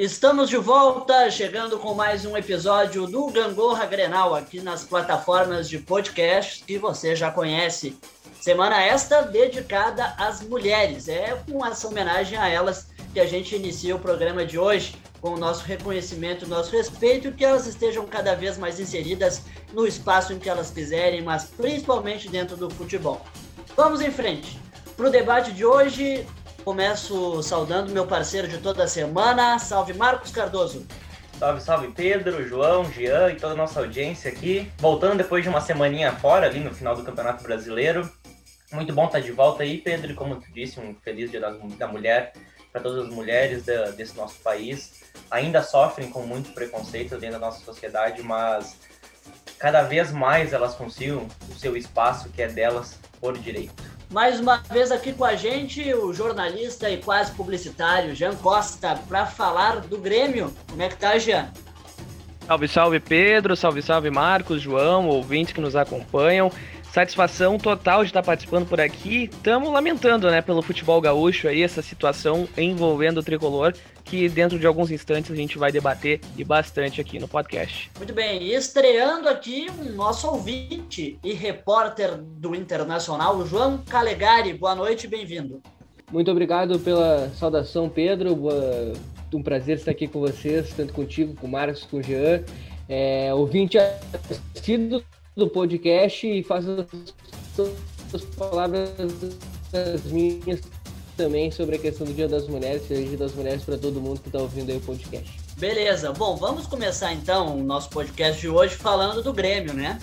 Estamos de volta, chegando com mais um episódio do Gangorra Grenal aqui nas plataformas de podcast que você já conhece. Semana esta dedicada às mulheres. É com essa homenagem a elas que a gente inicia o programa de hoje, com o nosso reconhecimento, nosso respeito, que elas estejam cada vez mais inseridas no espaço em que elas quiserem, mas principalmente dentro do futebol. Vamos em frente. Para o debate de hoje, Começo saudando meu parceiro de toda semana. Salve Marcos Cardoso. Salve, salve Pedro, João, Jean e toda a nossa audiência aqui. Voltando depois de uma semaninha fora ali no final do Campeonato Brasileiro. Muito bom estar de volta aí, Pedro. E como tu disse, um feliz dia da mulher para todas as mulheres da, desse nosso país. Ainda sofrem com muito preconceito dentro da nossa sociedade, mas cada vez mais elas consigam o seu espaço que é delas por direito. Mais uma vez aqui com a gente o jornalista e quase publicitário Jean Costa para falar do Grêmio. Como é que tá, Jean? Salve, salve Pedro, salve, salve Marcos, João, ouvintes que nos acompanham. Satisfação total de estar participando por aqui. Estamos lamentando, né, pelo futebol gaúcho aí, essa situação envolvendo o tricolor, que dentro de alguns instantes a gente vai debater e bastante aqui no podcast. Muito bem, e estreando aqui o nosso ouvinte e repórter do Internacional, João Calegari. Boa noite, bem-vindo. Muito obrigado pela saudação, Pedro. Um prazer estar aqui com vocês, tanto contigo, com o Marcos, com o Jean. É, ouvinte assíduo do podcast e faz as, as palavras minhas também sobre a questão do Dia das Mulheres, Feliz Dia das Mulheres para todo mundo que está ouvindo aí o podcast. Beleza, bom, vamos começar então o nosso podcast de hoje falando do Grêmio, né?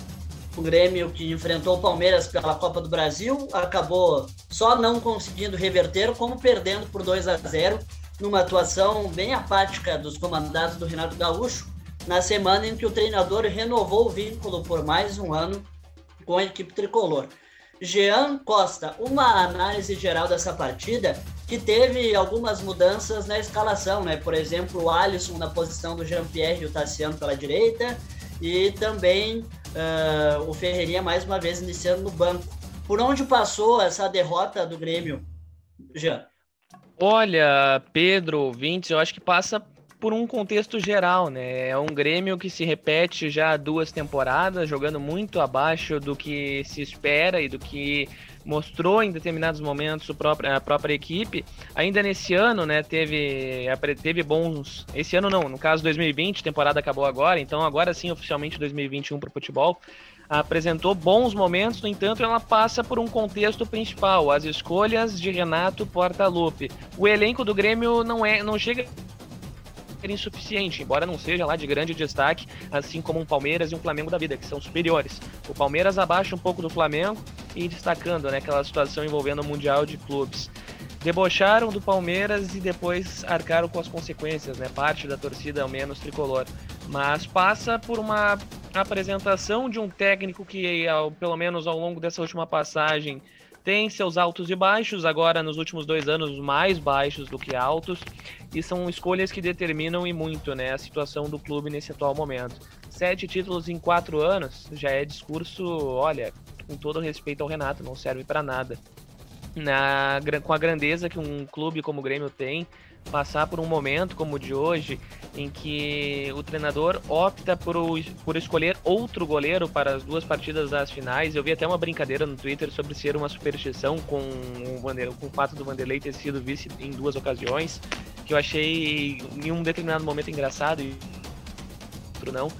O Grêmio que enfrentou o Palmeiras pela Copa do Brasil acabou só não conseguindo reverter, como perdendo por 2 a 0 numa atuação bem apática dos comandados do Renato Gaúcho, na semana em que o treinador renovou o vínculo por mais um ano com a equipe tricolor. Jean Costa, uma análise geral dessa partida que teve algumas mudanças na escalação, né? Por exemplo, o Alisson na posição do Jean-Pierre e o Tassiano pela direita e também uh, o Ferreirinha mais uma vez iniciando no banco. Por onde passou essa derrota do Grêmio, Jean? Olha, Pedro, 20, eu acho que passa por um contexto geral, né? É um Grêmio que se repete já há duas temporadas, jogando muito abaixo do que se espera e do que mostrou em determinados momentos a própria, equipe. Ainda nesse ano, né, teve, teve bons. Esse ano não, no caso 2020, temporada acabou agora, então agora sim, oficialmente 2021 para o futebol. Apresentou bons momentos, no entanto, ela passa por um contexto principal, as escolhas de Renato Portaluppi. O elenco do Grêmio não é, não chega insuficiente, embora não seja lá de grande destaque, assim como um Palmeiras e um Flamengo da vida, que são superiores. O Palmeiras abaixa um pouco do Flamengo e destacando né, aquela situação envolvendo o Mundial de Clubes. Debocharam do Palmeiras e depois arcaram com as consequências, né? Parte da torcida, ao menos tricolor. Mas passa por uma apresentação de um técnico que, ao, pelo menos ao longo dessa última passagem, tem seus altos e baixos, agora nos últimos dois anos mais baixos do que altos, e são escolhas que determinam e muito né, a situação do clube nesse atual momento. Sete títulos em quatro anos já é discurso, olha, com todo respeito ao Renato, não serve para nada. Na, com a grandeza que um clube como o Grêmio tem, passar por um momento como o de hoje, em que o treinador opta por, por escolher outro goleiro para as duas partidas das finais. Eu vi até uma brincadeira no Twitter sobre ser uma superstição com o, Vander, com o fato do Vanderlei ter sido vice em duas ocasiões, que eu achei em um determinado momento engraçado e outro não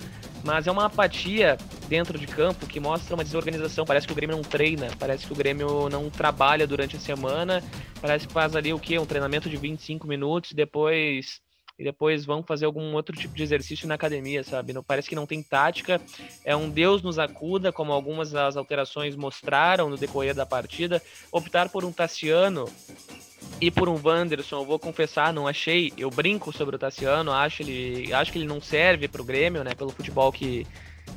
mas é uma apatia dentro de campo que mostra uma desorganização. Parece que o Grêmio não treina, parece que o Grêmio não trabalha durante a semana, parece que faz ali o quê? Um treinamento de 25 minutos, depois e depois vão fazer algum outro tipo de exercício na academia, sabe? Não parece que não tem tática. É um Deus nos acuda, como algumas das alterações mostraram no decorrer da partida. Optar por um Tassiano e por um Wanderson, eu vou confessar, não achei. Eu brinco sobre o Tassiano, acho, ele, acho que ele não serve para o Grêmio, né? Pelo futebol que,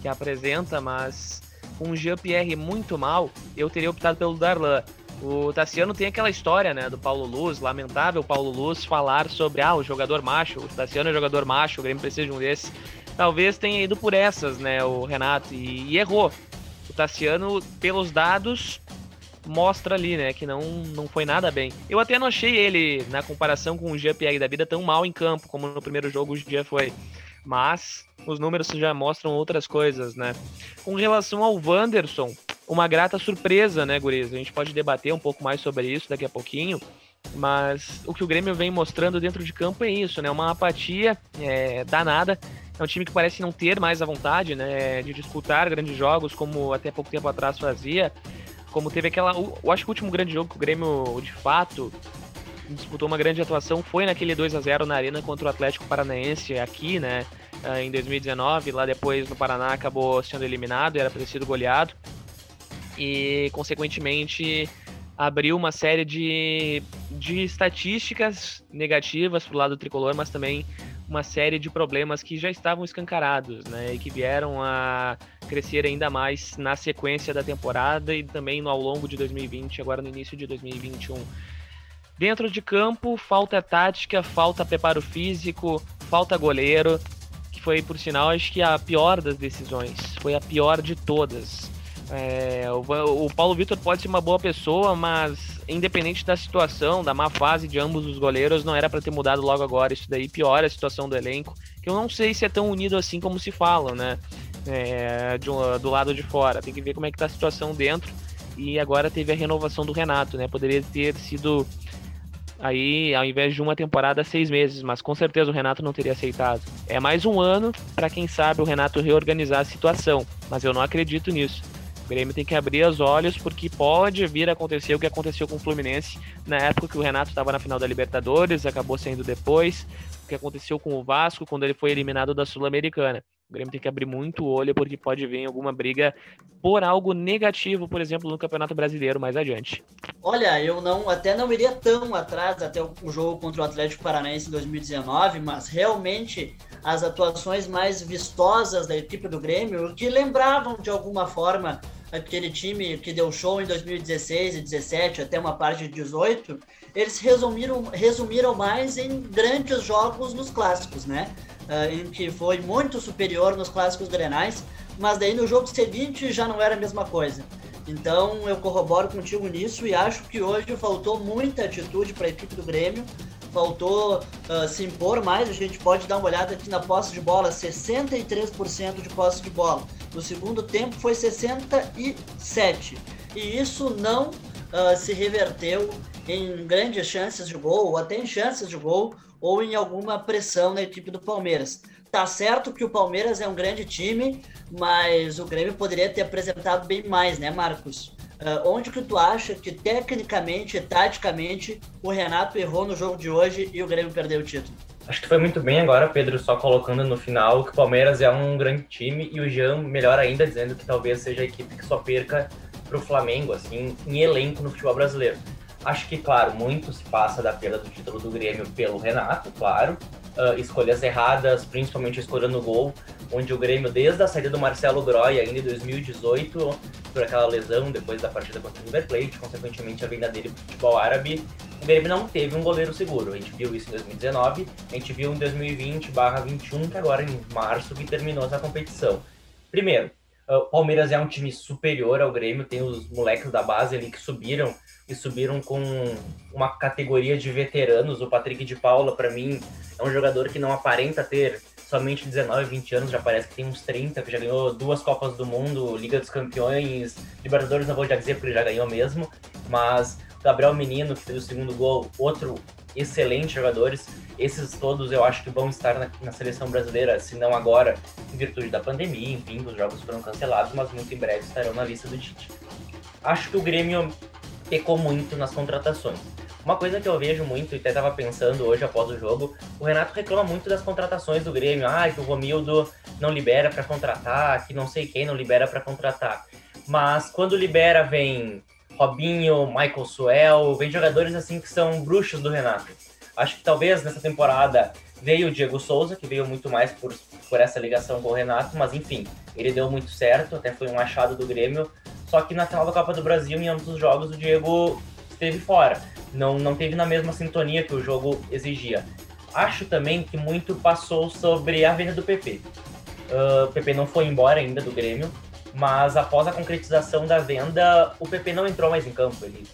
que apresenta, mas com um Jean-Pierre muito mal, eu teria optado pelo Darlan. O Tassiano tem aquela história, né, do Paulo Luz, lamentável Paulo Luz falar sobre, ah, o jogador macho, o Tassiano é jogador macho, o Grêmio precisa de um desses. Talvez tenha ido por essas, né, o Renato, e, e errou. O Tassiano, pelos dados, mostra ali, né, que não, não foi nada bem. Eu até não achei ele, na comparação com o Jean-Pierre da vida, tão mal em campo como no primeiro jogo o Jean foi. Mas os números já mostram outras coisas, né? Com relação ao Wanderson, uma grata surpresa, né, Guriz? A gente pode debater um pouco mais sobre isso daqui a pouquinho. Mas o que o Grêmio vem mostrando dentro de campo é isso, né? Uma apatia é, danada. É um time que parece não ter mais a vontade, né? De disputar grandes jogos, como até pouco tempo atrás fazia. Como teve aquela. Eu acho que o último grande jogo que o Grêmio, de fato, disputou uma grande atuação foi naquele 2 a 0 na Arena contra o Atlético Paranaense aqui, né? Ah, em 2019. Lá depois no Paraná acabou sendo eliminado, era para ter sido goleado. E, consequentemente, abriu uma série de, de estatísticas negativas para o lado tricolor, mas também uma série de problemas que já estavam escancarados, né, e que vieram a crescer ainda mais na sequência da temporada e também ao longo de 2020, agora no início de 2021. Dentro de campo, falta tática, falta preparo físico, falta goleiro, que foi, por sinal, acho que a pior das decisões, foi a pior de todas. É, o, o, Paulo Vitor pode ser uma boa pessoa, mas independente da situação, da má fase de ambos os goleiros, não era para ter mudado logo agora. Isso daí piora a situação do elenco, que eu não sei se é tão unido assim como se fala, né? É, de, do lado de fora. Tem que ver como é que tá a situação dentro. E agora teve a renovação do Renato, né? Poderia ter sido aí, ao invés de uma temporada, seis meses, mas com certeza o Renato não teria aceitado. É mais um ano para quem sabe o Renato reorganizar a situação, mas eu não acredito nisso. Grêmio tem que abrir os olhos porque pode vir a acontecer o que aconteceu com o Fluminense na época que o Renato estava na final da Libertadores, acabou saindo depois, o que aconteceu com o Vasco quando ele foi eliminado da Sul-Americana. O Grêmio tem que abrir muito o olho porque pode vir alguma briga por algo negativo, por exemplo, no Campeonato Brasileiro mais adiante. Olha, eu não até não iria tão atrás até o jogo contra o Atlético Paranaense em 2019, mas realmente as atuações mais vistosas da equipe do Grêmio, que lembravam de alguma forma aquele time que deu show em 2016 e 17 até uma parte de 18, eles resumiram, resumiram mais em grandes jogos nos clássicos, né? Uh, em que foi muito superior nos clássicos grenais, mas daí no jogo seguinte já não era a mesma coisa. Então eu corroboro contigo nisso e acho que hoje faltou muita atitude para a equipe do Grêmio, faltou uh, se impor mais. A gente pode dar uma olhada aqui na posse de bola: 63% de posse de bola. No segundo tempo foi 67. E isso não uh, se reverteu em grandes chances de gol, ou até em chances de gol, ou em alguma pressão na equipe do Palmeiras. Tá certo que o Palmeiras é um grande time, mas o Grêmio poderia ter apresentado bem mais, né, Marcos? Uh, onde que tu acha que tecnicamente e taticamente o Renato errou no jogo de hoje e o Grêmio perdeu o título? Acho que foi muito bem agora, Pedro, só colocando no final que o Palmeiras é um grande time e o Jean, melhor ainda, dizendo que talvez seja a equipe que só perca para o Flamengo, assim, em elenco no futebol brasileiro. Acho que, claro, muito se passa da perda do título do Grêmio pelo Renato, claro. Uh, escolhas erradas, principalmente escolha no gol, onde o Grêmio, desde a saída do Marcelo Groy, ainda em 2018, por aquela lesão depois da partida contra o River Plate, consequentemente a vinda dele para o futebol árabe, o Grêmio não teve um goleiro seguro. A gente viu isso em 2019, a gente viu em 2020/21, que agora em março que terminou essa competição. Primeiro, o Palmeiras é um time superior ao Grêmio, tem os moleques da base ali que subiram e subiram com uma categoria de veteranos. O Patrick de Paula, para mim, é um jogador que não aparenta ter somente 19, 20 anos, já parece que tem uns 30, que já ganhou duas Copas do Mundo, Liga dos Campeões, Libertadores, não vou já dizer porque ele já ganhou mesmo, mas Gabriel Menino, que fez o segundo gol, outro excelente jogadores. Esses todos eu acho que vão estar na, na, seleção brasileira, se não agora, em virtude da pandemia, enfim, os jogos foram cancelados, mas muito em breve estarão na lista do Tite. Acho que o Grêmio pecou muito nas contratações. Uma coisa que eu vejo muito, e até estava pensando hoje após o jogo, o Renato reclama muito das contratações do Grêmio. Ah, que o Romildo não libera para contratar, que não sei quem não libera para contratar. Mas quando libera, vem Robinho, Michael Suel, vem jogadores assim que são bruxos do Renato. Acho que talvez nessa temporada veio o Diego Souza, que veio muito mais por, por essa ligação com o Renato, mas enfim, ele deu muito certo, até foi um achado do Grêmio. Só que na final da Copa do Brasil, em ambos os jogos, o Diego esteve fora não, não teve na mesma sintonia que o jogo exigia. Acho também que muito passou sobre a venda do PP. Uh, o PP não foi embora ainda do Grêmio. Mas após a concretização da venda, o PP não entrou mais em campo. Ele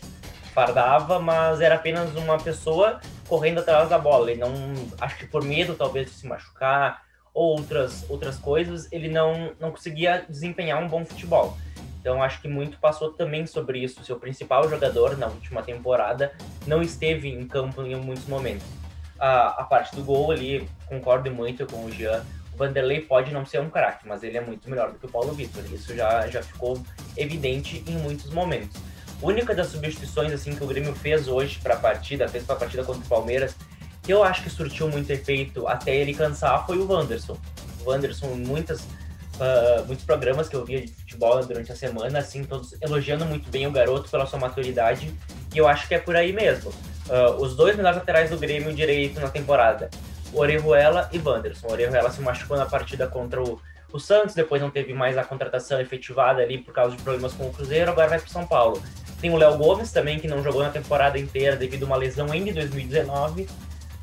fardava, mas era apenas uma pessoa correndo atrás da bola. Ele não, acho que por medo talvez de se machucar ou outras outras coisas, ele não não conseguia desempenhar um bom futebol. Então acho que muito passou também sobre isso. Seu principal jogador na última temporada não esteve em campo em muitos momentos. A, a parte do gol ali, concordo muito com o Jean. O Vanderlei pode não ser um craque, mas ele é muito melhor do que o Paulo Vitor. Isso já, já ficou evidente em muitos momentos. Única das substituições assim que o Grêmio fez hoje para a partida, fez para a partida contra o Palmeiras, que eu acho que surtiu muito efeito até ele cansar, foi o Wanderson. O Wanderson, muitas, uh, muitos programas que eu via de futebol durante a semana, assim, todos elogiando muito bem o garoto pela sua maturidade, e eu acho que é por aí mesmo. Uh, os dois melhores laterais do Grêmio direito na temporada, Orejuela e Wanderson. Orejuela se machucou na partida contra o, o Santos, depois não teve mais a contratação efetivada ali por causa de problemas com o Cruzeiro, agora vai para São Paulo. Tem o Léo Gomes também, que não jogou na temporada inteira devido a uma lesão em 2019.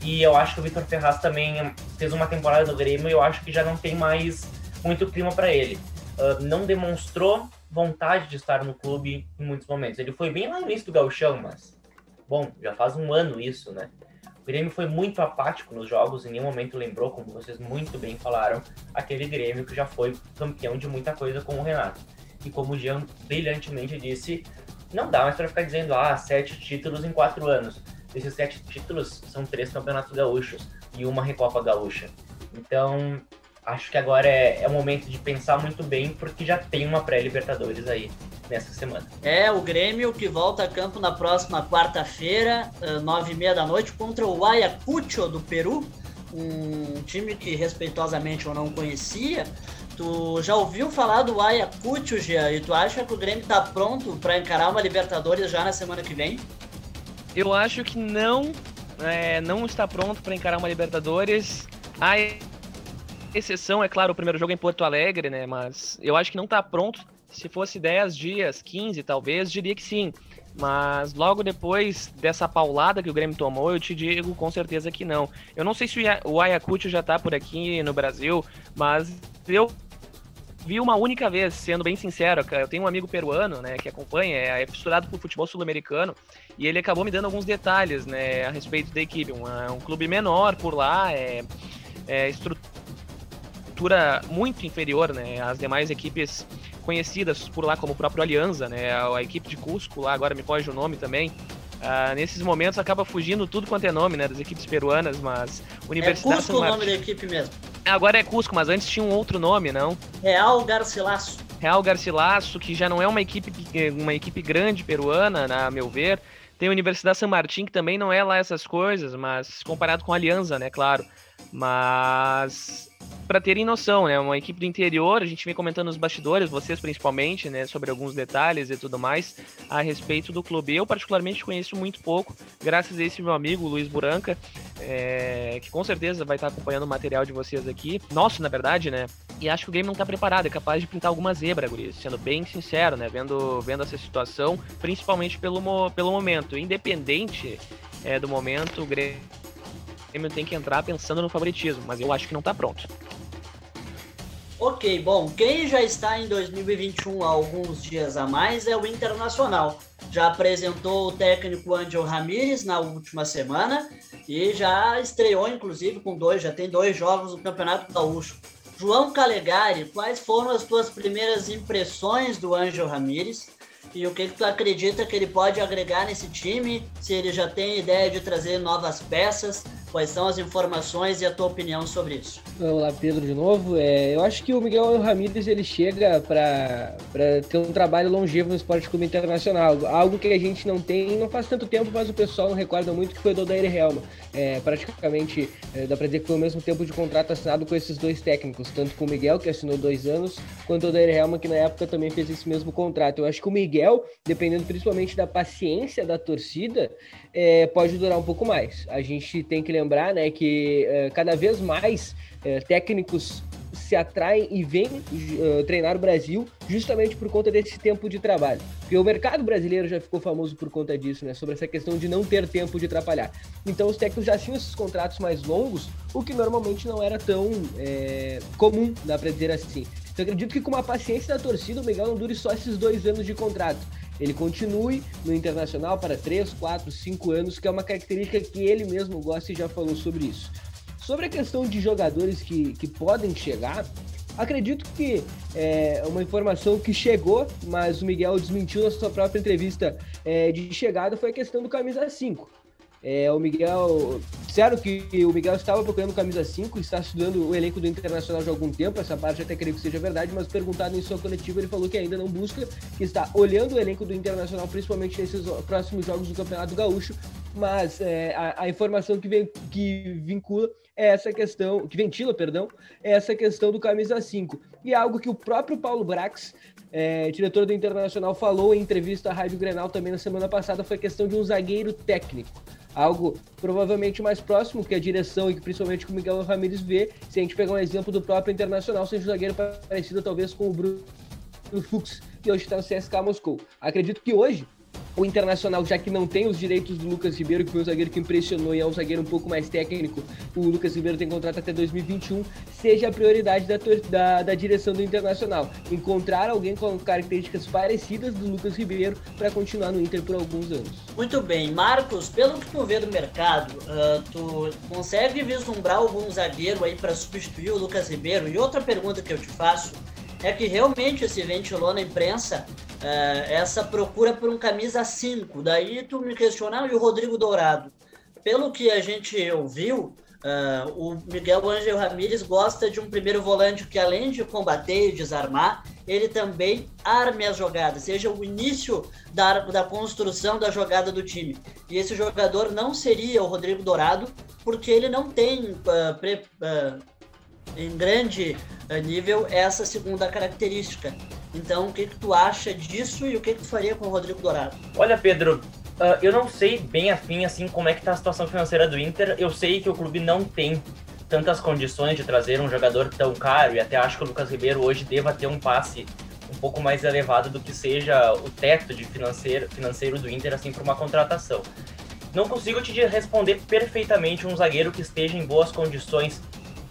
E eu acho que o Vitor Ferraz também fez uma temporada no Grêmio e eu acho que já não tem mais muito clima para ele. Uh, não demonstrou vontade de estar no clube em muitos momentos. Ele foi bem lá no início do gauchão, mas... Bom, já faz um ano isso, né? O Grêmio foi muito apático nos jogos, em nenhum momento lembrou, como vocês muito bem falaram, aquele Grêmio que já foi campeão de muita coisa com o Renato. E como o Jean brilhantemente disse, não dá mais para ficar dizendo, ah, sete títulos em quatro anos. Desses sete títulos, são três campeonatos gaúchos e uma Recopa Gaúcha. Então, acho que agora é, é o momento de pensar muito bem, porque já tem uma pré-Libertadores aí nessa semana. É, o Grêmio que volta a campo na próxima quarta-feira, nove e meia da noite, contra o Ayacucho do Peru, um time que respeitosamente eu não conhecia. Tu já ouviu falar do Ayacucho, Jean? E tu acha que o Grêmio tá pronto para encarar uma Libertadores já na semana que vem? Eu acho que não, é, não está pronto para encarar uma Libertadores. A exceção, é claro, o primeiro jogo é em Porto Alegre, né? Mas eu acho que não está pronto. Se fosse 10 dias, 15 talvez, diria que sim. Mas logo depois dessa paulada que o Grêmio tomou, eu te digo com certeza que não. Eu não sei se o Ayacucho já está por aqui no Brasil, mas eu vi uma única vez, sendo bem sincero, eu tenho um amigo peruano, né, que acompanha, é fissurado por futebol sul-americano, e ele acabou me dando alguns detalhes, né, a respeito da equipe. Um, um clube menor por lá, é, é estrutura muito inferior, né, às demais equipes conhecidas por lá, como o próprio Alianza, né, a, a equipe de Cusco lá, agora me foge o nome também, Uh, nesses momentos acaba fugindo tudo quanto é nome, né, das equipes peruanas, mas Universidade é Cusco o nome da equipe mesmo. Agora é Cusco, mas antes tinha um outro nome, não? Real Garcilasso. Real Garcilasso, que já não é uma equipe, uma equipe grande peruana, a meu ver. Tem a Universidade San Martín, que também não é lá essas coisas, mas comparado com a Aliança, né, claro. Mas para terem noção, né, uma equipe do interior, a gente vem comentando nos bastidores, vocês principalmente, né, sobre alguns detalhes e tudo mais a respeito do clube. Eu particularmente conheço muito pouco, graças a esse meu amigo Luiz Buranca, é, que com certeza vai estar acompanhando o material de vocês aqui, nosso na verdade, né? E acho que o game não está preparado, é capaz de pintar alguma zebra, Guris, sendo bem sincero, né? Vendo, vendo essa situação, principalmente pelo, pelo momento. Independente é, do momento, o Grêmio Grêmio tem que entrar pensando no favoritismo, mas eu acho que não está pronto. Ok, bom, quem já está em 2021 há alguns dias a mais é o Internacional. Já apresentou o técnico Angel Ramírez na última semana e já estreou, inclusive, com dois, já tem dois jogos no Campeonato Gaúcho. João Calegari, quais foram as tuas primeiras impressões do Angel Ramírez? E o que, que tu acredita que ele pode agregar nesse time? Se ele já tem ideia de trazer novas peças? Quais são as informações e a tua opinião sobre isso? Olá, Pedro, de novo. É, eu acho que o Miguel Ramírez ele chega para ter um trabalho longevo no esporte clube internacional. Algo que a gente não tem não faz tanto tempo, mas o pessoal não recorda muito que foi o Dodair Helma. É, praticamente, é, dá para dizer que foi o mesmo tempo de contrato assinado com esses dois técnicos, tanto com o Miguel, que assinou dois anos, quanto o Dodair Helma, que na época também fez esse mesmo contrato. Eu acho que o Miguel, dependendo principalmente da paciência da torcida, é, pode durar um pouco mais. A gente tem que lembrar né, que é, cada vez mais é, técnicos se atraem e vêm uh, treinar o Brasil justamente por conta desse tempo de trabalho. Porque o mercado brasileiro já ficou famoso por conta disso, né? Sobre essa questão de não ter tempo de atrapalhar. Então os técnicos já tinham esses contratos mais longos, o que normalmente não era tão é, comum, dá para dizer assim. Então acredito que com uma paciência da torcida, o Miguel não dure só esses dois anos de contrato. Ele continue no Internacional para três, quatro, cinco anos, que é uma característica que ele mesmo gosta e já falou sobre isso. Sobre a questão de jogadores que, que podem chegar, acredito que é uma informação que chegou, mas o Miguel desmentiu na sua própria entrevista é, de chegada, foi a questão do camisa 5. É, o Miguel, disseram que o Miguel estava procurando camisa 5, está estudando o elenco do Internacional já há algum tempo, essa parte até creio que seja verdade, mas perguntado em sua coletiva, ele falou que ainda não busca, que está olhando o elenco do Internacional, principalmente nesses próximos jogos do Campeonato Gaúcho, mas é, a, a, informação que, vem, que vincula é essa questão, que ventila, perdão, é essa questão do camisa 5. E é algo que o próprio Paulo Brax, é, diretor do Internacional, falou em entrevista à Rádio Grenal também na semana passada, foi a questão de um zagueiro técnico algo provavelmente mais próximo que a direção e que principalmente com o Miguel Ramírez vê, se a gente pegar um exemplo do próprio Internacional, seja um zagueiro parecido talvez com o Bruno Fux, que hoje está no CSK Moscou. Acredito que hoje o Internacional, já que não tem os direitos do Lucas Ribeiro, que foi um zagueiro que impressionou e é um zagueiro um pouco mais técnico, o Lucas Ribeiro tem contrato até 2021, seja a prioridade da, da, da direção do Internacional. Encontrar alguém com características parecidas do Lucas Ribeiro para continuar no Inter por alguns anos. Muito bem. Marcos, pelo que tu vê do mercado, uh, tu consegue vislumbrar algum zagueiro aí para substituir o Lucas Ribeiro? E outra pergunta que eu te faço é que realmente se ventilou na imprensa uh, essa procura por um camisa 5. Daí tu me questionou e o Rodrigo Dourado? Pelo que a gente ouviu, uh, o Miguel Ângelo Ramírez gosta de um primeiro volante que, além de combater e desarmar, ele também arme as jogadas, seja o início da, da construção da jogada do time. E esse jogador não seria o Rodrigo Dourado, porque ele não tem uh, pre, uh, em grande nível essa segunda característica. Então, o que, que tu acha disso e o que, que tu faria com o Rodrigo Dourado? Olha, Pedro, uh, eu não sei bem afim assim como é que tá a situação financeira do Inter. Eu sei que o clube não tem tantas condições de trazer um jogador tão caro e até acho que o Lucas Ribeiro hoje deva ter um passe um pouco mais elevado do que seja o teto de financeiro, financeiro do Inter assim para uma contratação. Não consigo te responder perfeitamente um zagueiro que esteja em boas condições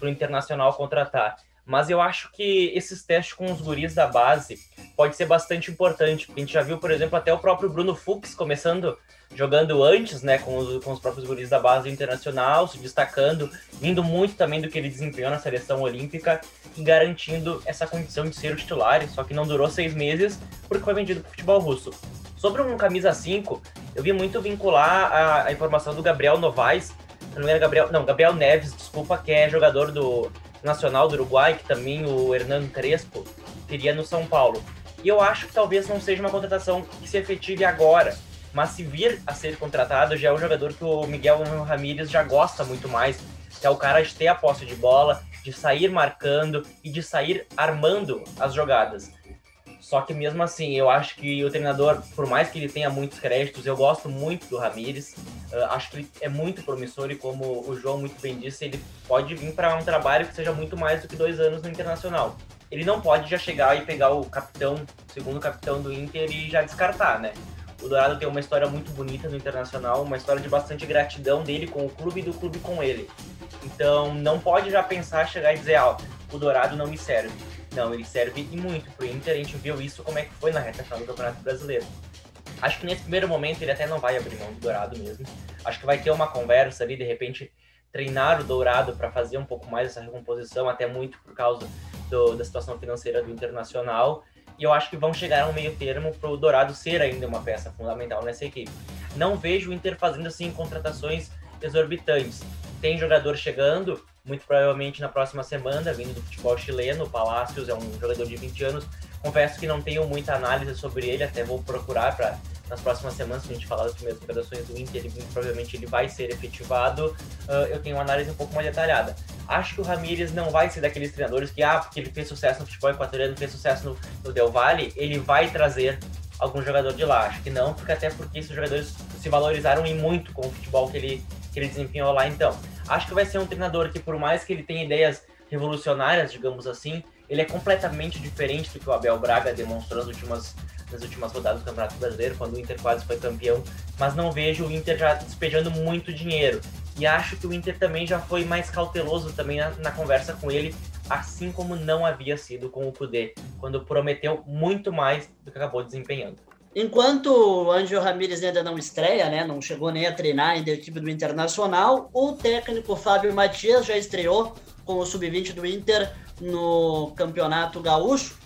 para o Internacional contratar mas eu acho que esses testes com os guris da base pode ser bastante importante. A gente já viu, por exemplo, até o próprio Bruno Fux começando jogando antes, né, com os, com os próprios guris da base internacional, se destacando, vindo muito também do que ele desempenhou na seleção olímpica e garantindo essa condição de ser o titular, só que não durou seis meses porque foi vendido para o futebol russo. Sobre um camisa 5, eu vi muito vincular a, a informação do Gabriel Novaes, não era Gabriel, não, Gabriel Neves, desculpa, que é jogador do Nacional do Uruguai, que também o Hernando Crespo teria no São Paulo. E eu acho que talvez não seja uma contratação que se efetive agora, mas se vir a ser contratado, já é um jogador que o Miguel Ramírez já gosta muito mais, que é o cara de ter a posse de bola, de sair marcando e de sair armando as jogadas. Só que mesmo assim, eu acho que o treinador, por mais que ele tenha muitos créditos, eu gosto muito do Ramires. Uh, acho que ele é muito promissor e como o João muito bem disse, ele pode vir para um trabalho que seja muito mais do que dois anos no Internacional. Ele não pode já chegar e pegar o capitão, segundo capitão do Inter e já descartar, né? O Dourado tem uma história muito bonita no Internacional, uma história de bastante gratidão dele com o clube e do clube com ele. Então, não pode já pensar, chegar e dizer, ah, o Dourado não me serve não, ele serve e muito pro Inter. A gente viu isso como é que foi na reta final do Campeonato Brasileiro. Acho que nesse primeiro momento ele até não vai abrir mão do Dourado mesmo. Acho que vai ter uma conversa ali, de repente, treinar o Dourado para fazer um pouco mais essa recomposição, até muito por causa do, da situação financeira do Internacional. E eu acho que vão chegar a um meio termo para o Dourado ser ainda uma peça fundamental nessa equipe. Não vejo o Inter fazendo assim contratações exorbitantes. Tem jogador chegando, muito provavelmente na próxima semana, vindo do futebol chileno. O Palácios é um jogador de 20 anos. Confesso que não tenho muita análise sobre ele, até vou procurar para nas próximas semanas, quando a gente falar das primeiras operações do Inter, ele, provavelmente ele vai ser efetivado. Uh, eu tenho uma análise um pouco mais detalhada. Acho que o Ramires não vai ser daqueles treinadores que, ah, porque ele fez sucesso no futebol equatoriano, fez sucesso no, no Del Valle, ele vai trazer algum jogador de lá. Acho que não, porque até porque esses jogadores se valorizaram e muito com o futebol que ele, que ele desempenhou lá. Então, acho que vai ser um treinador que, por mais que ele tenha ideias revolucionárias, digamos assim, ele é completamente diferente do que o Abel Braga demonstrou nas últimas, nas últimas rodadas do Campeonato Brasileiro, quando o Inter quase foi campeão. Mas não vejo o Inter já despejando muito dinheiro. E acho que o Inter também já foi mais cauteloso também na, na conversa com ele assim como não havia sido com o Kudê, quando prometeu muito mais do que acabou desempenhando. Enquanto o Ângelo Ramírez ainda não estreia, né, não chegou nem a treinar ainda a equipe do Internacional, o técnico Fábio Matias já estreou com o sub-20 do Inter no Campeonato Gaúcho.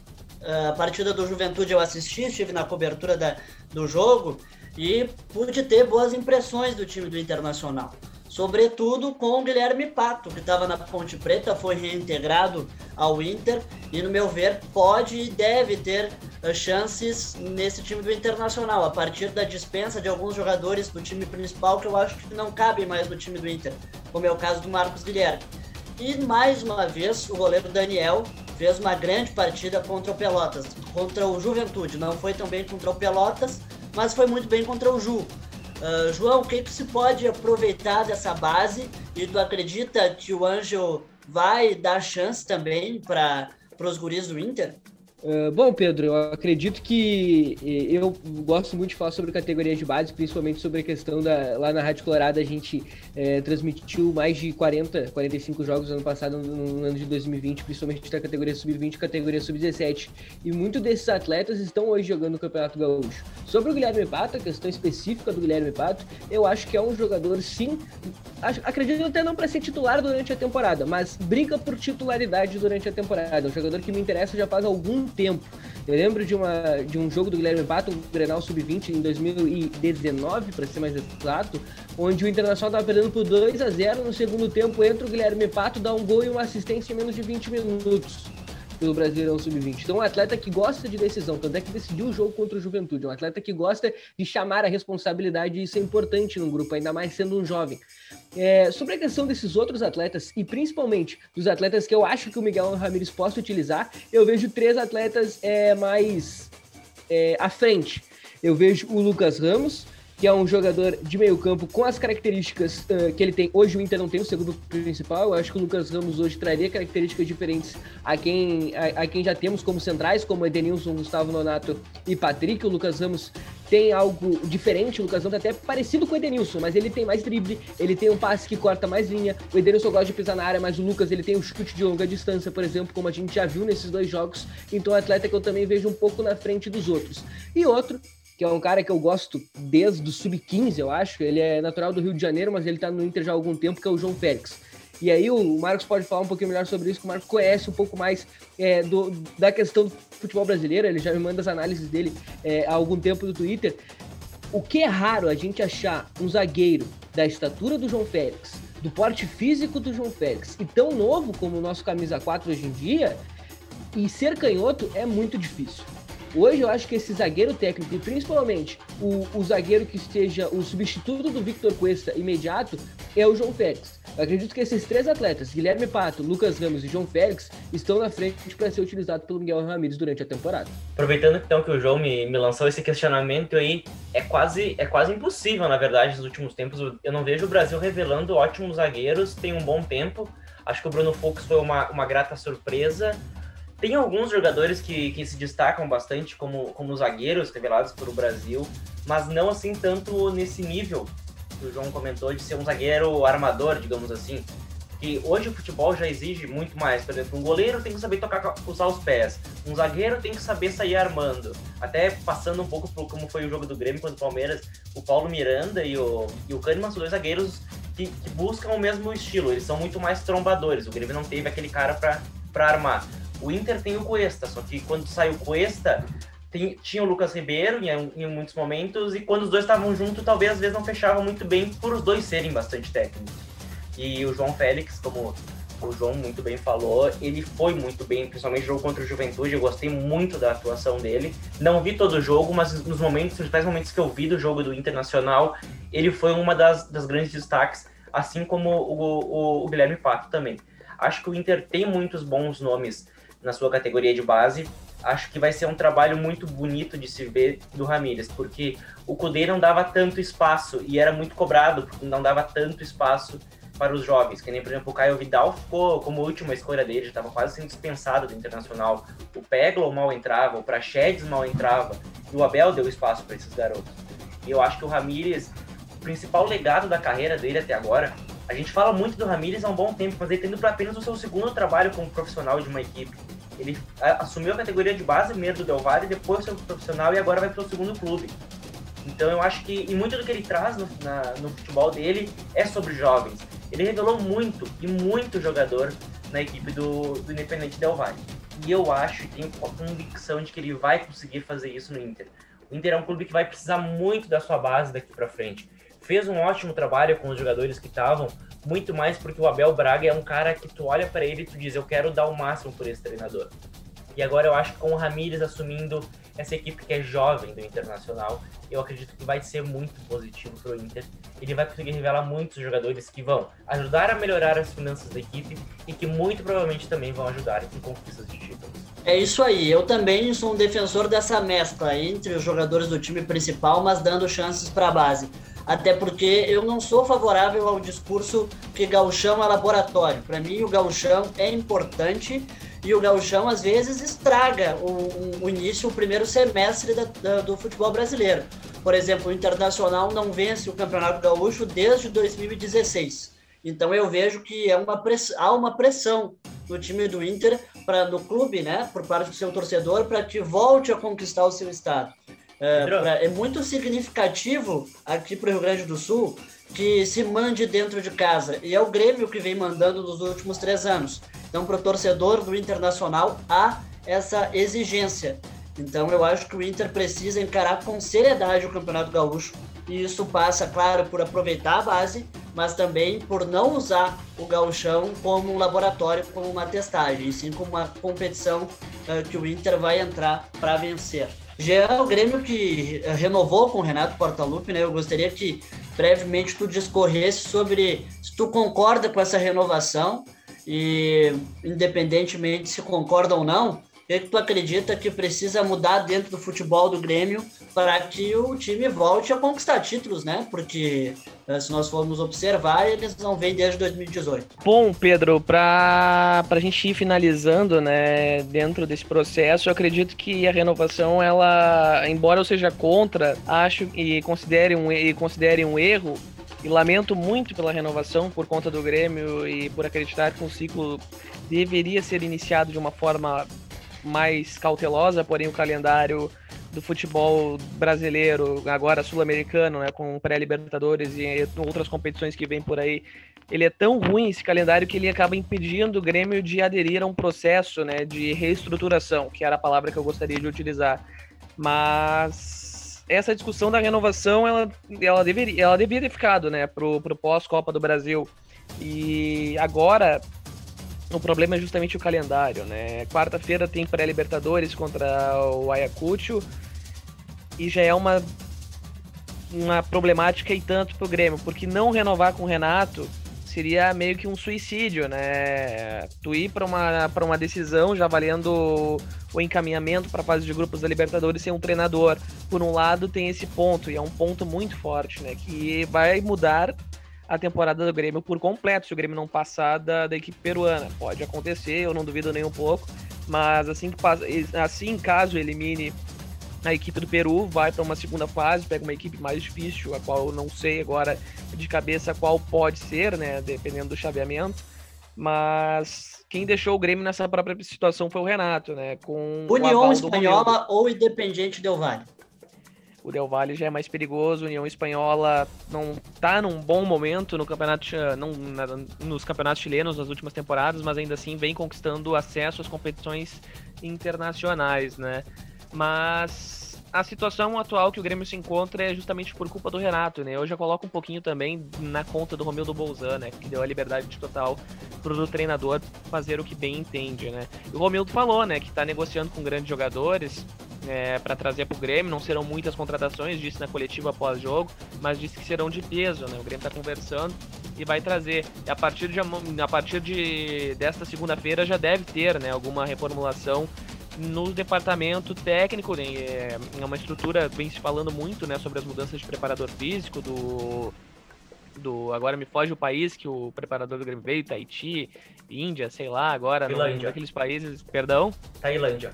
A partida do Juventude eu assisti, estive na cobertura da, do jogo e pude ter boas impressões do time do Internacional sobretudo com o Guilherme Pato, que estava na Ponte Preta, foi reintegrado ao Inter e, no meu ver, pode e deve ter uh, chances nesse time do Internacional, a partir da dispensa de alguns jogadores do time principal que eu acho que não cabem mais no time do Inter, como é o caso do Marcos Guilherme. E mais uma vez, o goleiro Daniel fez uma grande partida contra o Pelotas, contra o Juventude. Não foi tão bem contra o Pelotas, mas foi muito bem contra o Ju. Uh, João, o que, que se pode aproveitar dessa base? E tu acredita que o Ângelo vai dar chance também para os guris do Inter? Uh, bom, Pedro, eu acredito que eu gosto muito de falar sobre categorias de base, principalmente sobre a questão da. Lá na Rádio Colorado a gente é, transmitiu mais de 40, 45 jogos no ano passado, no, ano de 2020, principalmente da categoria sub-20 e categoria sub-17. E muitos desses atletas estão hoje jogando no Campeonato Gaúcho. Sobre o Guilherme Pato, a questão específica do Guilherme Pato, eu acho que é um jogador, sim, acredito até não para ser titular durante a temporada, mas briga por titularidade durante a temporada. É um jogador que me interessa já faz algum tempo. Eu lembro de, uma, de um jogo do Guilherme Pato, um Grenal Sub-20 em 2019, para ser mais exato, onde o Internacional estava perdendo por 2 a 0 no segundo tempo, entra o Guilherme Pato, dá um gol e uma assistência em menos de 20 minutos pelo Brasileirão Sub-20. Então, um atleta que gosta de decisão, tanto é que decidiu o jogo contra o Juventude, um atleta que gosta de chamar a responsabilidade, isso é importante num grupo, ainda mais sendo um jovem. É, sobre a questão desses outros atletas, e principalmente dos atletas que eu acho que o Miguel Ramírez possa utilizar, eu vejo três atletas é, mais é, à frente. Eu vejo o Lucas Ramos, que é um jogador de meio campo com as características uh, que ele tem. Hoje o Inter não tem o segundo principal, eu acho que o Lucas Ramos hoje traria características diferentes a quem, a, a quem já temos como centrais, como Edenilson, Gustavo Nonato e Patrick. O Lucas Ramos tem algo diferente, o Lucas Ramos é até parecido com o Edenilson, mas ele tem mais drible, ele tem um passe que corta mais linha. O Edenilson gosta de pisar na área, mas o Lucas ele tem um chute de longa distância, por exemplo, como a gente já viu nesses dois jogos. Então, é atleta que eu também vejo um pouco na frente dos outros. E outro que é um cara que eu gosto desde o sub-15, eu acho. Ele é natural do Rio de Janeiro, mas ele tá no Inter já há algum tempo, que é o João Félix. E aí o Marcos pode falar um pouquinho melhor sobre isso, que o Marcos conhece um pouco mais é, do, da questão do futebol brasileiro, ele já me manda as análises dele é, há algum tempo no Twitter. O que é raro a gente achar um zagueiro da estatura do João Félix, do porte físico do João Félix, e tão novo como o nosso camisa 4 hoje em dia, e ser canhoto é muito difícil. Hoje eu acho que esse zagueiro técnico, e principalmente o, o zagueiro que esteja o substituto do Victor Cuesta imediato, é o João Félix. Eu acredito que esses três atletas, Guilherme Pato, Lucas Ramos e João Félix, estão na frente para ser utilizados pelo Miguel Ramírez durante a temporada. Aproveitando então que o João me, me lançou esse questionamento aí, é quase, é quase impossível, na verdade, nos últimos tempos. Eu não vejo o Brasil revelando ótimos zagueiros, tem um bom tempo. Acho que o Bruno Fux foi uma, uma grata surpresa. Tem alguns jogadores que, que se destacam bastante como, como zagueiros revelados pelo Brasil, mas não assim tanto nesse nível que o João comentou de ser um zagueiro armador, digamos assim. Que hoje o futebol já exige muito mais. Por exemplo, um goleiro tem que saber tocar, usar os pés. Um zagueiro tem que saber sair armando. Até passando um pouco por como foi o jogo do Grêmio contra o Palmeiras, o Paulo Miranda e o, e o Kahneman são dois zagueiros que, que buscam o mesmo estilo. Eles são muito mais trombadores. O Grêmio não teve aquele cara para armar. O Inter tem o Cuesta, só que quando saiu o Cuesta, tem, tinha o Lucas Ribeiro em, em, muitos momentos, e quando os dois estavam juntos, talvez às vezes não fechavam muito bem por os dois serem bastante técnicos. E o João Félix, como o João muito bem falou, ele foi muito bem, principalmente no jogo contra o Juventude, eu gostei muito da atuação dele. Não vi todo o jogo, mas nos momentos, nos principais momentos que eu vi do jogo do Internacional, ele foi uma das, das grandes destaques, assim como o, o, o Guilherme Pato também. Acho que o Inter tem muitos bons nomes na sua categoria de base. Acho que vai ser um trabalho muito bonito de se ver do Ramírez, porque o Cudê não dava tanto espaço e era muito cobrado, porque não dava tanto espaço para os jovens, que nem, por exemplo, o Caio Vidal ficou como última escolha dele, estava quase sendo dispensado do Internacional. O Peglo mal entrava, o Prachedes mal entrava, e o Abel deu espaço para esses garotos. E eu acho que o Ramírez, o principal legado da carreira dele até agora, A gente fala muito do Ramires há um bom tempo, mas ele tendo para apenas o seu segundo trabalho como profissional de uma equipe. Ele assumiu a categoria de base primeiro do Del Valle, depois seu profissional e agora vai para o segundo clube. Então eu acho que, e muito do que ele traz no, na, no futebol dele é sobre jovens. Ele revelou muito e muito jogador na equipe do, do Independente Del Valle. E eu acho e tenho convicção de que ele vai conseguir fazer isso no Inter. O Inter é um clube que vai precisar muito da sua base daqui para frente fez um ótimo trabalho com os jogadores que estavam, muito mais porque o Abel Braga é um cara que tu olha para ele e tu diz, eu quero dar o máximo por esse treinador. E agora eu acho que com o Ramires assumindo essa equipe que é jovem do Internacional, eu acredito que vai ser muito positivo para o Inter. Ele vai conseguir revelar muitos jogadores que vão ajudar a melhorar as finanças da equipe e que muito provavelmente também vão ajudar em conquistas de títulos. É isso aí. Eu também sou um defensor dessa mescla entre os jogadores do time principal, mas dando chances para a base até porque eu não sou favorável ao discurso que gauchão é laboratório. Para mim, o gauchão é importante e o gauchão às vezes estraga o, o início, o primeiro semestre da, da, do futebol brasileiro. Por exemplo, o Internacional não vence o Campeonato Gaúcho desde 2016. Então eu vejo que é uma press... há uma pressão no time do Inter, para no clube, né, por parte do seu torcedor, para que volte a conquistar o seu estado. É, pra, é muito significativo aqui para o Rio Grande do Sul que se mande dentro de casa. E é o Grêmio que vem mandando nos últimos três anos. Então, para o torcedor do Internacional, há essa exigência. Então, eu acho que o Inter precisa encarar com seriedade o Campeonato Gaúcho. E isso passa, claro, por aproveitar a base, mas também por não usar o gauchão como um laboratório, como uma testagem, sim como uma competição uh, que o Inter vai entrar para vencer. Já é o Grêmio que eh, renovou com o Renato Portaluppi, né? Eu gostaria que brevemente tu discorresse sobre se tu concorda com essa renovação e independentemente se concorda ou não, o que, tu acredita que precisa mudar dentro do futebol do Grêmio para que o time volte a conquistar títulos, né? Porque eh, se nós formos observar, eles não vêm desde 2018. Bom, Pedro, para a gente ir finalizando, né, dentro desse processo, eu acredito que a renovação, ela, embora eu seja contra, acho e considere um, e considere um erro, e lamento muito pela renovação por conta do Grêmio e por acreditar que o ciclo deveria ser iniciado de uma forma mais cautelosa, porém o calendário do futebol brasileiro, agora sul-americano, né, com pré-libertadores e outras competições que vêm por aí, ele é tão ruim esse calendário que ele acaba impedindo o Grêmio de aderir a um processo, né, de reestruturação, que era a palavra que eu gostaria de utilizar. Mas essa discussão da renovação, ela, ela deveria, ela deveria ter ficado, né, pro, pro pós-Copa do Brasil. E agora o problema é justamente o calendário, né? Quarta-feira tem pré-Libertadores contra o Ayacucho e já é uma uma problemática e tanto pro Grêmio, porque não renovar com o Renato seria meio que um suicídio, né? Tu ir para uma, pra uma decisão já valendo o encaminhamento para a fase de grupos da Libertadores sem um treinador. Por um lado, tem esse ponto, e é um ponto muito forte, né? Que vai mudar a temporada do Grêmio por completo, se o Grêmio não passar da, da equipe peruana. Pode acontecer, eu não duvido nem um pouco, mas assim que passa, assim caso elimine a equipe do Peru, vai para uma segunda fase, pega uma equipe mais difícil, a qual eu não sei agora de cabeça qual pode ser, né, dependendo do chaveamento. Mas quem deixou o Grêmio nessa própria situação foi o Renato, né? Com União Espanhola ou Independiente Del Valle. O Del Valle já é mais perigoso, a União Espanhola não está num bom momento no campeonato, não, na, nos campeonatos chilenos nas últimas temporadas, mas ainda assim vem conquistando acesso às competições internacionais, né? Mas a situação atual que o Grêmio se encontra é justamente por culpa do Renato, né? Eu já coloco um pouquinho também na conta do Romildo Bolzan, né? Que deu a liberdade total pro treinador fazer o que bem entende, né? E o Romildo falou, né? Que está negociando com grandes jogadores, é, para trazer para o Grêmio. Não serão muitas contratações, disse na coletiva após jogo, mas disse que serão de peso. Né? O Grêmio está conversando e vai trazer. E a partir de, a partir de desta segunda-feira já deve ter né, alguma reformulação no departamento técnico, né, é, é uma estrutura, vem se falando muito né, sobre as mudanças de preparador físico, do, do agora me foge o país que o preparador do Grêmio veio, Tahiti, Índia, sei lá, agora, não, aqueles países, perdão? Tailândia.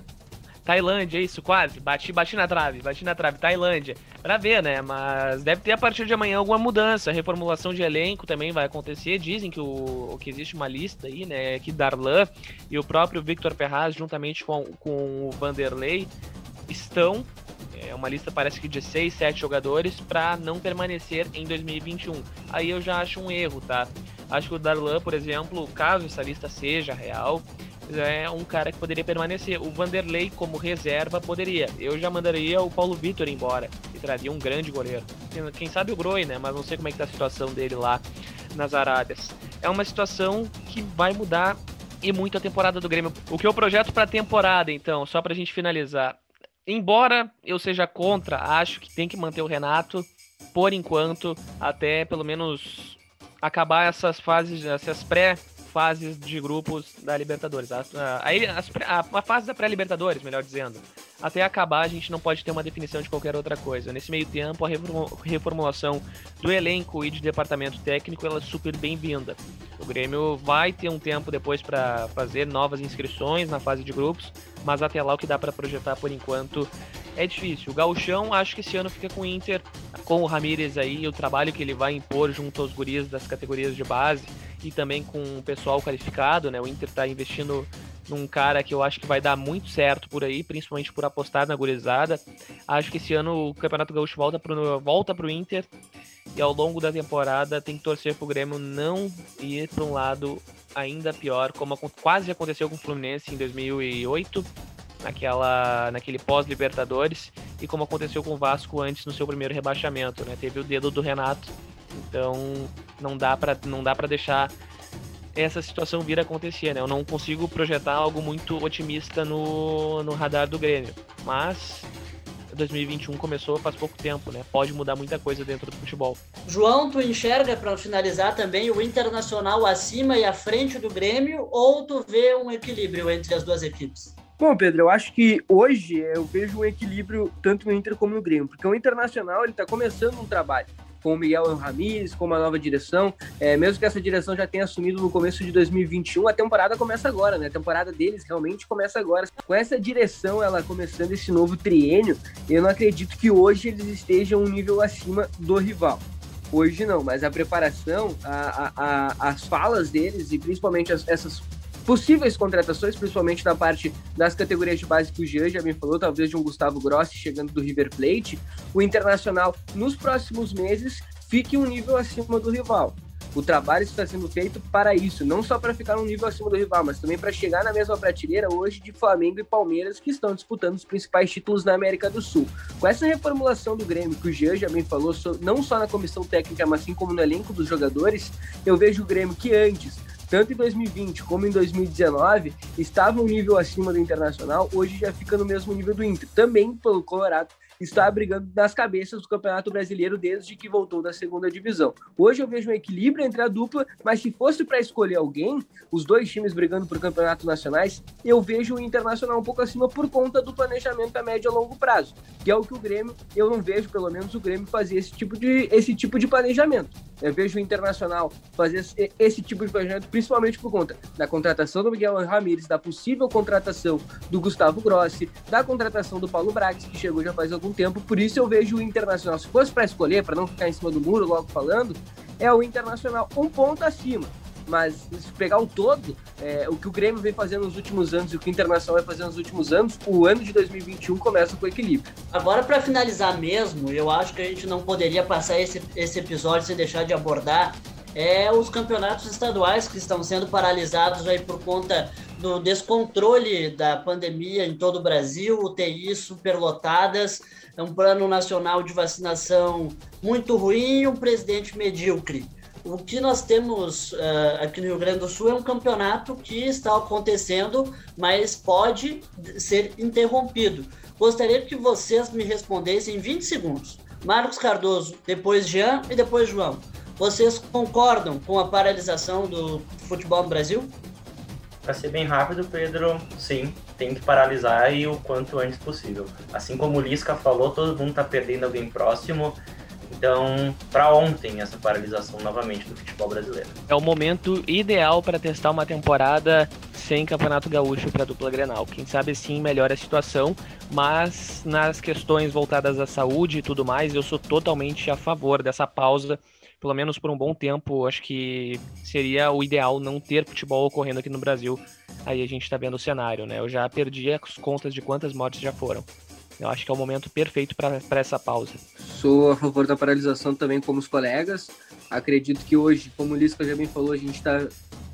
Tailândia, isso, quase. Bati, bati na trave, bati na trave, Tailândia. Pra ver, né? Mas deve ter a partir de amanhã alguma mudança. Reformulação de elenco também vai acontecer. Dizem que, o, que existe uma lista aí, né? Que Darlan e o próprio Victor Ferraz, juntamente com, com o Vanderlei, estão. É uma lista parece que de 6, 7 jogadores para não permanecer em 2021. Aí eu já acho um erro, tá? Acho que o Darlan, por exemplo, caso essa lista seja real, é um cara que poderia permanecer. O Vanderlei, como reserva, poderia. Eu já mandaria o Paulo Vitor embora e traria um grande goleiro. Quem sabe o Groi, né? Mas não sei como é que tá a situação dele lá nas Arábias. É uma situação que vai mudar e muito a temporada do Grêmio. O que eu projeto para a temporada, então, só para a gente finalizar. Embora eu seja contra, acho que tem que manter o Renato por enquanto, até pelo menos acabar essas fases, essas pré fases de grupos da Libertadores. A, a, a, a fase da pré-Libertadores, melhor dizendo. Até acabar, a gente não pode ter uma definição de qualquer outra coisa. Nesse meio tempo, a reformulação do elenco e de departamento técnico ela é super bem-vinda. O Grêmio vai ter um tempo depois para fazer novas inscrições na fase de grupos, mas até lá o que dá para projetar por enquanto é difícil. O Gauchão, acho que esse ano fica com o Inter, com o Ramires aí, o trabalho que ele vai impor junto aos guris das categorias de base e também com o pessoal qualificado, né? O Inter está investindo num cara que eu acho que vai dar muito certo por aí, principalmente por apostar na gurizada. Acho que esse ano o Campeonato Gaúcho volta pro, volta pro Inter e ao longo da temporada tem que torcer pro Grêmio não ir para um lado ainda pior, como quase aconteceu com o Fluminense em 2008, naquela, naquele pós-Libertadores, e como aconteceu com o Vasco antes no seu primeiro rebaixamento, né? Teve o dedo do Renato, então não dá para não dá para deixar essa situação vir a acontecer, né? Eu não consigo projetar algo muito otimista no, no radar do Grêmio, mas 2021 começou faz pouco tempo, né? Pode mudar muita coisa dentro do futebol. João, tu enxerga para finalizar também o Internacional acima e à frente do Grêmio ou tu vê um equilíbrio entre as duas equipes? Bom, Pedro, eu acho que hoje eu vejo um equilíbrio tanto no Inter como no Grêmio, porque o Internacional ele está começando um trabalho com o Miguel Ramírez, com uma nova direção. É, mesmo que essa direção já tenha assumido no começo de 2021, a temporada começa agora, né? A temporada deles realmente começa agora. Com essa direção, ela começando esse novo triênio, eu não acredito que hoje eles estejam um nível acima do rival. Hoje não, mas a preparação, a, a, a, as falas deles e principalmente as, essas possíveis contratações, principalmente na parte das categorias de base que o Jean já me falou, talvez de um Gustavo Grossi chegando do River Plate, o Internacional nos próximos meses fique um nível acima do rival. O trabalho está sendo feito para isso, não só para ficar um nível acima do rival, mas também para chegar na mesma prateleira hoje de Flamengo e Palmeiras, que estão disputando os principais títulos na América do Sul. Com essa reformulação do Grêmio, que o Jean já bem falou, não só na comissão técnica, mas sim como no elenco dos jogadores, eu vejo o Grêmio que antes tanto em 2020 como em 2019, estava um nível acima do Internacional, hoje já fica no mesmo nível do Inter. Também pelo Colorado, está brigando nas cabeças do Campeonato Brasileiro desde que voltou da segunda divisão. Hoje eu vejo um equilíbrio entre a dupla, mas se fosse para escolher alguém, os dois times brigando por campeonatos nacionais, eu vejo o Internacional um pouco acima por conta do planejamento a médio e longo prazo, que é o que o Grêmio, eu não vejo pelo menos o Grêmio fazer esse tipo de, esse tipo de planejamento. Eu vejo o Internacional fazer esse tipo de planejamento principalmente por conta da contratação do Miguel Ramírez, da possível contratação do Gustavo Grossi, da contratação do Paulo Brax, que chegou já faz algum tempo. Por isso eu vejo o Internacional, se fosse para escolher, para não ficar em cima do muro logo falando, é o Internacional um ponto acima. Mas se pegar o todo, é, o que o Grêmio vem fazendo nos últimos anos e o que o Internacional vai fazendo nos últimos anos, o ano de 2021 começa com equilíbrio. Agora, para finalizar mesmo, eu acho que a gente não poderia passar esse, esse episódio sem deixar de abordar é os campeonatos estaduais que estão sendo paralisados aí por conta do descontrole da pandemia em todo o Brasil, UTIs superlotadas, é um plano nacional de vacinação muito ruim e um presidente medíocre. O que nós temos uh, aqui no Rio Grande do Sul é um campeonato que está acontecendo, mas pode ser interrompido. Gostaria que vocês me respondessem em 20 segundos. Marcos Cardoso, depois Jean e depois João. Vocês concordam com a paralisação do futebol no Brasil? Para ser bem rápido, Pedro, sim, tem que paralisar e o quanto antes possível. Assim como o Lisca falou, todo mundo está perdendo alguém próximo. Então, para ontem, essa paralisação novamente do futebol brasileiro. É o momento ideal para testar uma temporada sem Campeonato Gaúcho para a dupla Grenal. Quem sabe sim melhora a situação, mas nas questões voltadas à saúde e tudo mais, eu sou totalmente a favor dessa pausa, pelo menos por um bom tempo. Acho que seria o ideal não ter futebol ocorrendo aqui no Brasil. Aí a gente está vendo o cenário, né? Eu já perdi as contas de quantas mortes já foram. Eu acho que é o momento perfeito para essa pausa. Sou a favor da paralisação também, como os colegas. Acredito que hoje, como o Lisca já bem falou, a gente está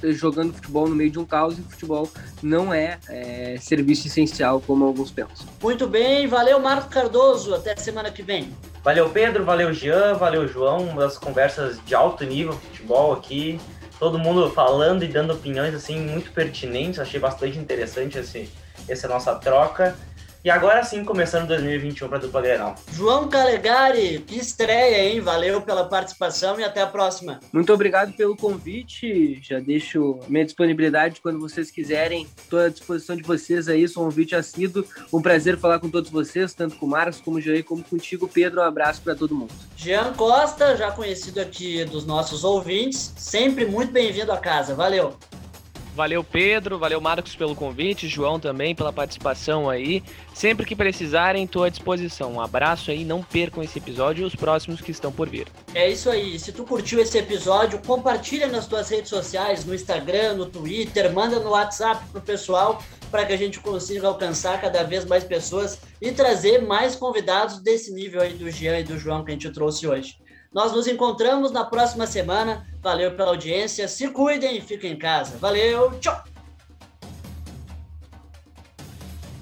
jogando futebol no meio de um caos e futebol não é, é, serviço essencial, como alguns pensam. Muito bem, valeu Marco Cardoso, até semana que vem. Valeu Pedro, valeu Jean, valeu João, umas conversas de alto nível futebol aqui, todo mundo falando e dando opiniões assim muito pertinentes, achei bastante interessante esse, essa nossa troca. E agora sim, começando 2021 para a dupla Grenal. João Calegari, que estreia, hein? Valeu pela participação e até a próxima. Muito obrigado pelo convite. Já deixo minha disponibilidade quando vocês quiserem. Estou à disposição de vocês aí. Sou um convite assíduo. Um prazer falar com todos vocês, tanto com o Marcos, como o Jair, como contigo, Pedro. Um abraço para todo mundo. Jean Costa, já conhecido aqui dos nossos ouvintes, sempre muito bem-vindo à casa. Valeu. Valeu, Pedro. Valeu, Marcos, pelo convite. João também pela participação aí. Sempre que precisarem, estou à disposição. Um abraço aí. Não percam esse episódio e os próximos que estão por vir. É isso aí. Se tu curtiu esse episódio, compartilha nas tuas redes sociais, no Instagram, no Twitter, manda no WhatsApp pro pessoal para que a gente consiga alcançar cada vez mais pessoas e trazer mais convidados desse nível aí do Jean e do João que a gente trouxe hoje. Nós nos encontramos na próxima semana. Valeu pela audiência. Se cuidem e fiquem em casa. Valeu, tchau!